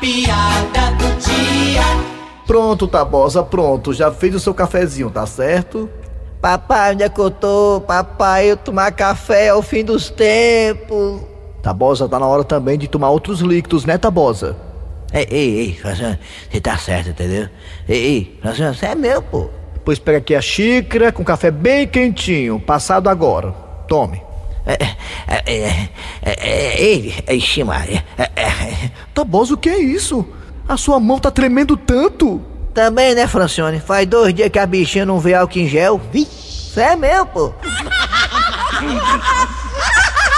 piada do dia. Pronto, Tabosa, pronto. Já fez o seu cafezinho, tá certo? Papai, onde é que eu tô? Papai, eu tomar café ao fim dos tempos. Tabosa, tá na hora também de tomar outros líquidos, né, Tabosa? Ei, ei, ei, Franciano, você tá certo, entendeu? Ei, ei, Franciano, você é meu, pô. Pois pega aqui a xícara com café bem quentinho, passado agora. Tome. É, é, é, é, é, ei, Tabosa, o que é isso? A sua mão tá tremendo tanto. Também, né, Francione? Faz dois dias que a bichinha não vê álcool em gel. Vixe, você é meu, pô.